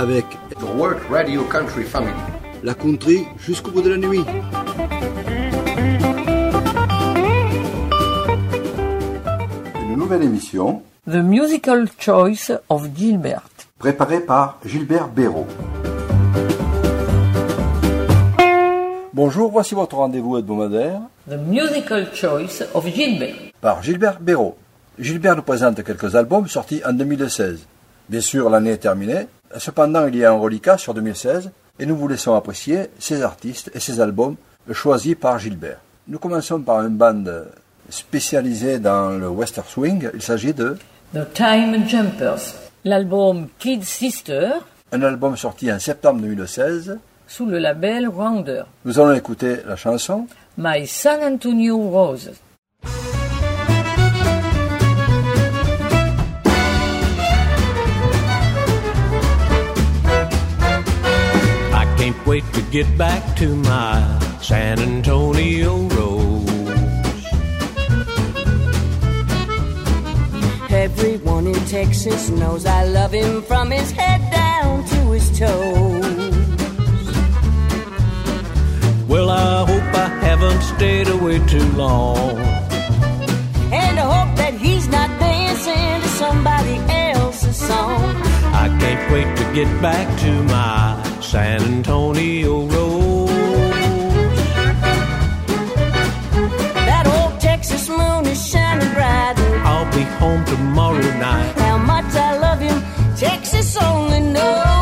avec The World Radio Country Family. la country jusqu'au bout de la nuit. Une nouvelle émission The Musical Choice of Gilbert. préparée par Gilbert Béraud. Bonjour, voici votre rendez-vous hebdomadaire The Musical Choice of Gilbert. par Gilbert Béraud. Gilbert nous présente quelques albums sortis en 2016. Bien sûr, l'année est terminée. Cependant, il y a un reliquat sur 2016 et nous vous laissons apprécier ces artistes et ces albums choisis par Gilbert. Nous commençons par une bande spécialisée dans le western swing. Il s'agit de The Time Jumpers. L'album Kid Sister un album sorti en septembre 2016. sous le label Rounder. Nous allons écouter la chanson My San Antonio Roses. Get back to my San Antonio Rose. Everyone in Texas knows I love him from his head down to his toes. Well, I hope I haven't stayed away too long. And I hope that he's not dancing to somebody else's song. I can't wait to get back to my San Antonio Rose. That old Texas moon is shining bright. I'll be home tomorrow night. how much I love him, Texas only knows.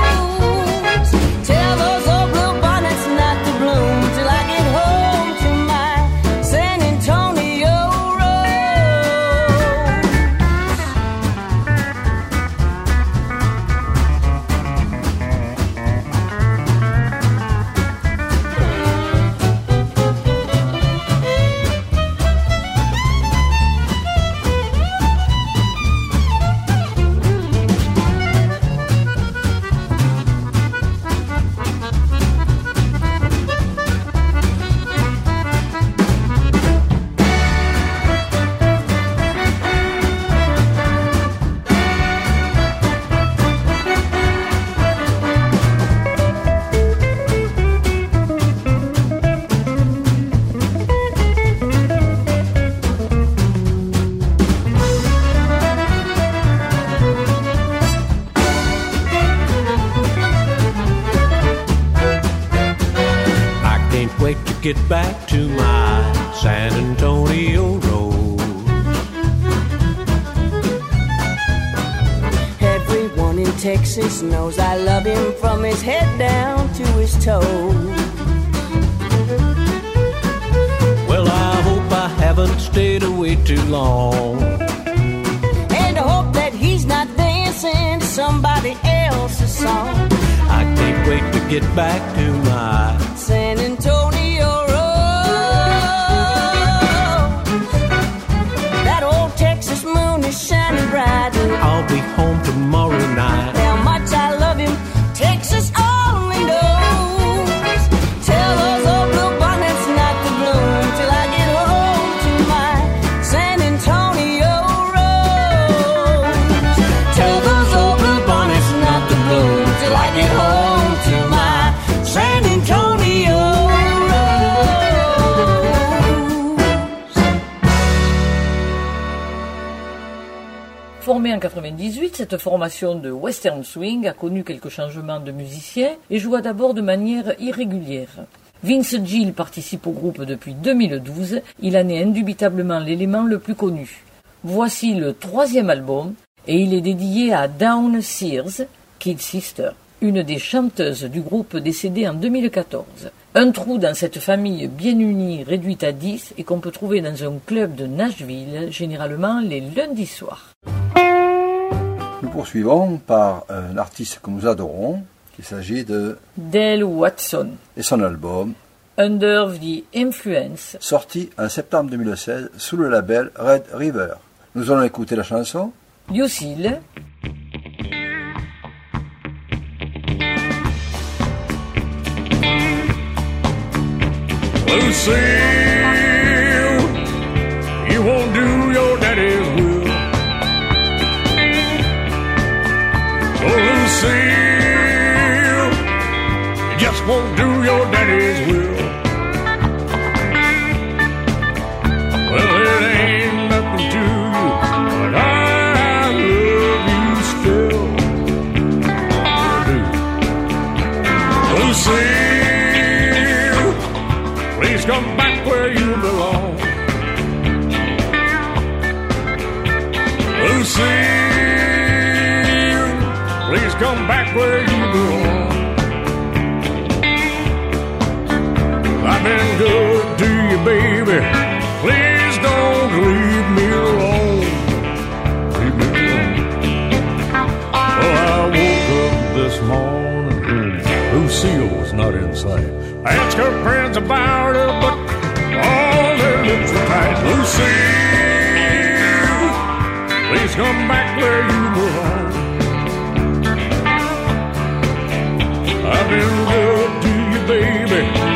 Texas knows I love him from his head down to his toes. Well, I hope I haven't stayed away too long. And I hope that he's not dancing somebody else's song. I can't wait to get back to my San Antonio Formée en 98, cette formation de western swing a connu quelques changements de musiciens et joua d'abord de manière irrégulière. Vince Gill participe au groupe depuis 2012, il en est indubitablement l'élément le plus connu. Voici le troisième album et il est dédié à Dawn Sears, Kid Sister, une des chanteuses du groupe décédée en 2014. Un trou dans cette famille bien unie réduite à 10 et qu'on peut trouver dans un club de Nashville, généralement les lundis soirs. Nous poursuivons par un artiste que nous adorons. Il s'agit de Dale Watson, et son album Under the Influence, sorti en septembre 2016 sous le label Red River. Nous allons écouter la chanson Lucille, Lucille, come back where you belong. I've been good to you, baby. Please don't leave me alone. Leave me alone. Oh, I woke up this morning. Lucille was not in sight. I asked her friends about her, but all their lips were tight. Lucille, please come back where you belong. I've been good to you, baby.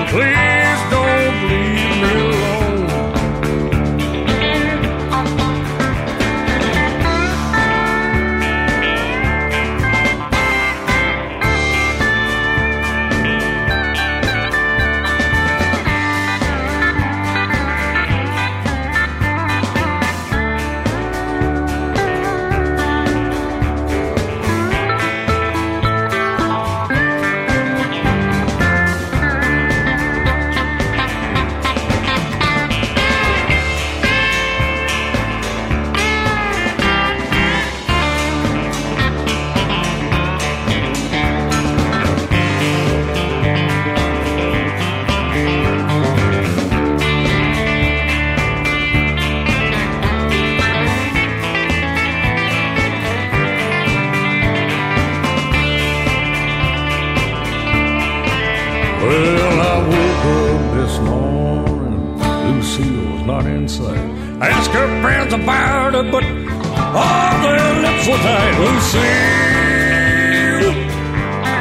Well, I woke up this morning, Lucille was not in sight. I asked her friends about her, but all their lips were tight. Lucille,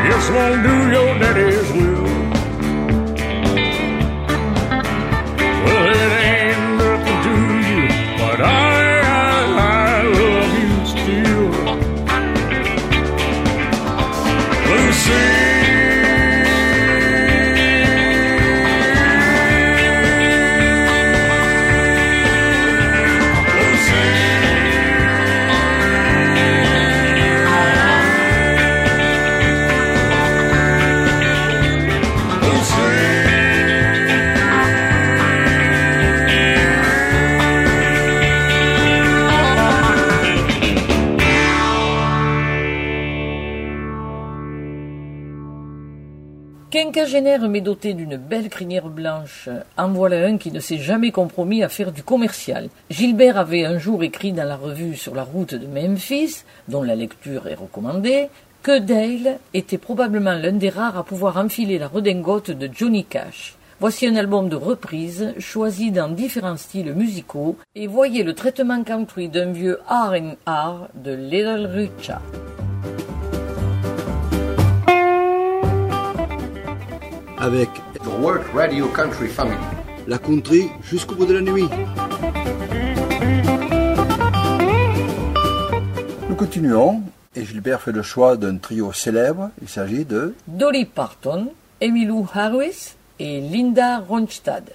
just won't do your daddy's will. Quinquagénaire mais doté d'une belle crinière blanche, en voilà un qui ne s'est jamais compromis à faire du commercial. Gilbert avait un jour écrit dans la revue sur la route de Memphis, dont la lecture est recommandée, que Dale était probablement l'un des rares à pouvoir enfiler la redingote de Johnny Cash. Voici un album de reprise choisi dans différents styles musicaux et voyez le traitement country d'un vieux R&R de Little Richard. Avec The World Radio Country Family. la country jusqu'au bout de la nuit. Nous continuons et Gilbert fait le choix d'un trio célèbre. Il s'agit de Dolly Parton, Emmylou Harris et Linda Ronstadt.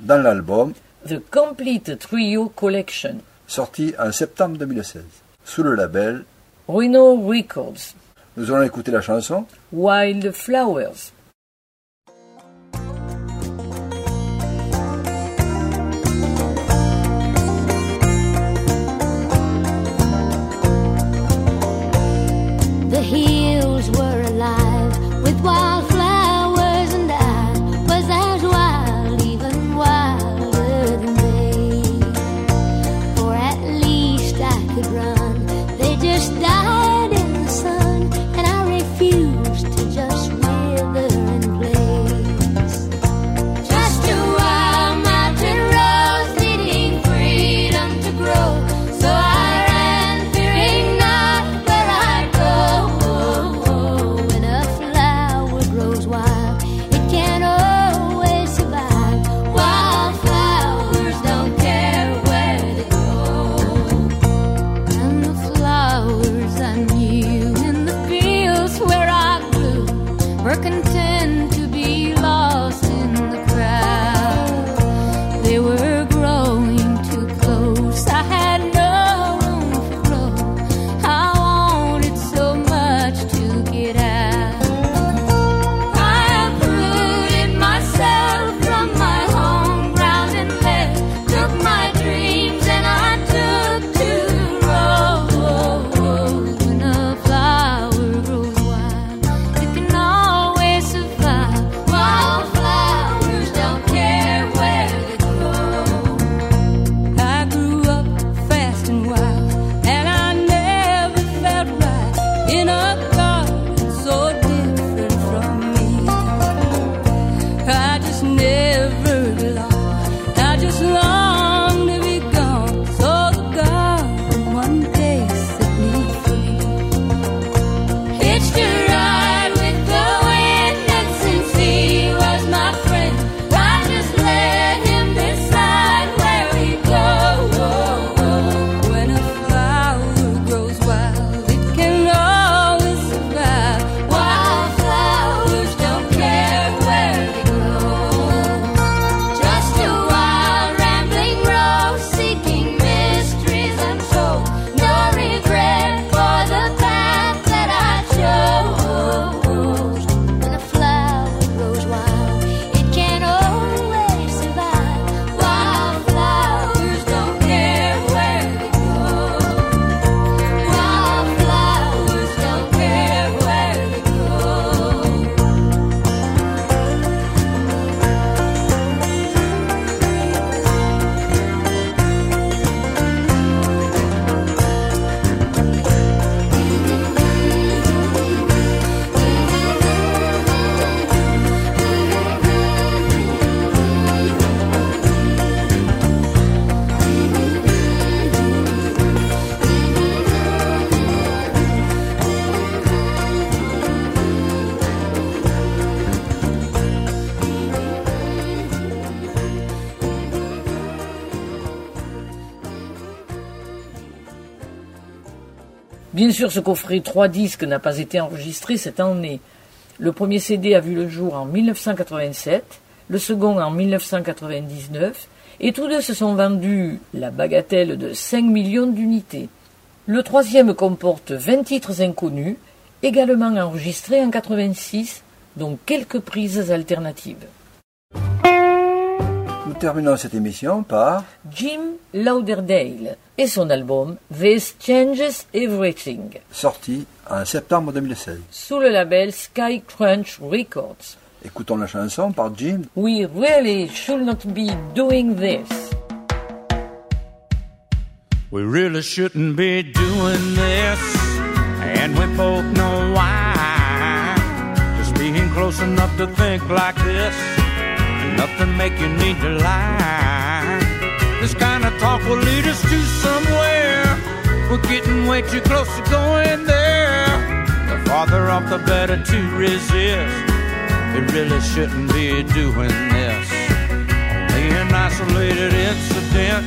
dans l'album The Complete Trio Collection, sorti en septembre 2016 sous le label. Rhino Records, Nous allons écouter la chanson Wild Flowers. Bien sûr, ce coffret 3 disques n'a pas été enregistré cette année. Le premier CD a vu le jour en 1987, le second en 1999, et tous deux se sont vendus la bagatelle de 5 millions d'unités. Le troisième comporte 20 titres inconnus, également enregistrés en 86, dont quelques prises alternatives. Nous terminons cette émission par Jim Lauderdale et son album This Changes Everything, sorti en septembre 2016. sous le label Sky Crunch Records. Écoutons la chanson par Jim. We really should not be doing this. We really shouldn't be doing this, and we both know why. Just being close enough to think like this, to make you need to lie. This kind of talk will lead us to somewhere. We're getting way too close to going there. The farther off, the better to resist. We really shouldn't be doing this. Only an isolated incident.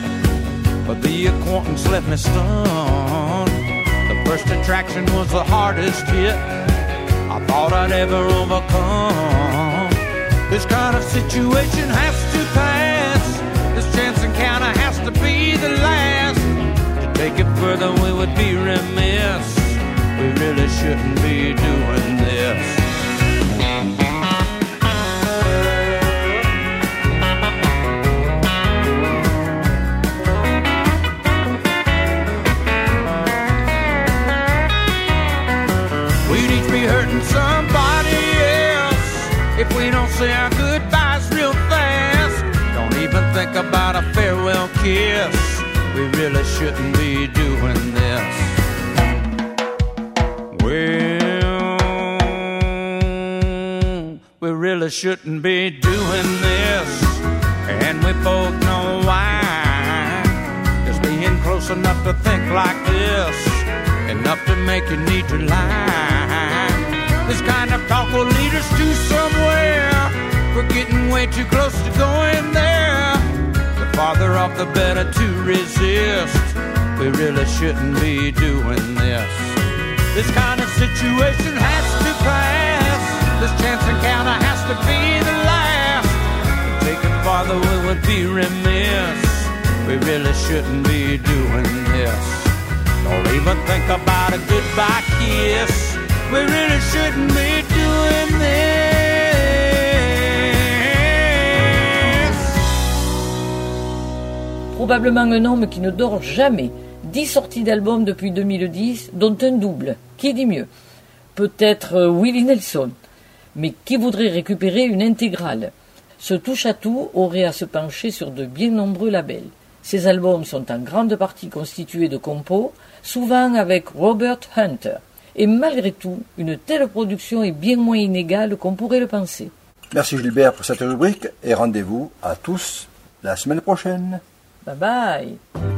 But the acquaintance left me stunned. The first attraction was the hardest hit I thought I'd ever overcome. This kind of situation has to pass. This chance encounter has to be the last. To take it further, we would be remiss. We really shouldn't be doing about a farewell kiss. We really shouldn't be doing this. Well, we really shouldn't be doing this, and we both know why. Just being close enough to think like this, enough to make you need to lie. This kind of talk will lead us to somewhere. We're getting way too close to going farther off, the better to resist. We really shouldn't be doing this. This kind of situation has to pass. This chance encounter has to be the last. To take it farther, we would be remiss. We really shouldn't be doing this. Don't even think about a goodbye kiss. We really shouldn't be doing this. Probablement un homme qui ne dort jamais. 10 sorties d'albums depuis 2010, dont un double. Qui dit mieux? Peut-être euh, Willie Nelson. Mais qui voudrait récupérer une intégrale? Ce touche-à-tout aurait à se pencher sur de bien nombreux labels. Ces albums sont en grande partie constitués de compos, souvent avec Robert Hunter. Et malgré tout, une telle production est bien moins inégale qu'on pourrait le penser. Merci Gilbert pour cette rubrique et rendez-vous à tous la semaine prochaine. Bye bye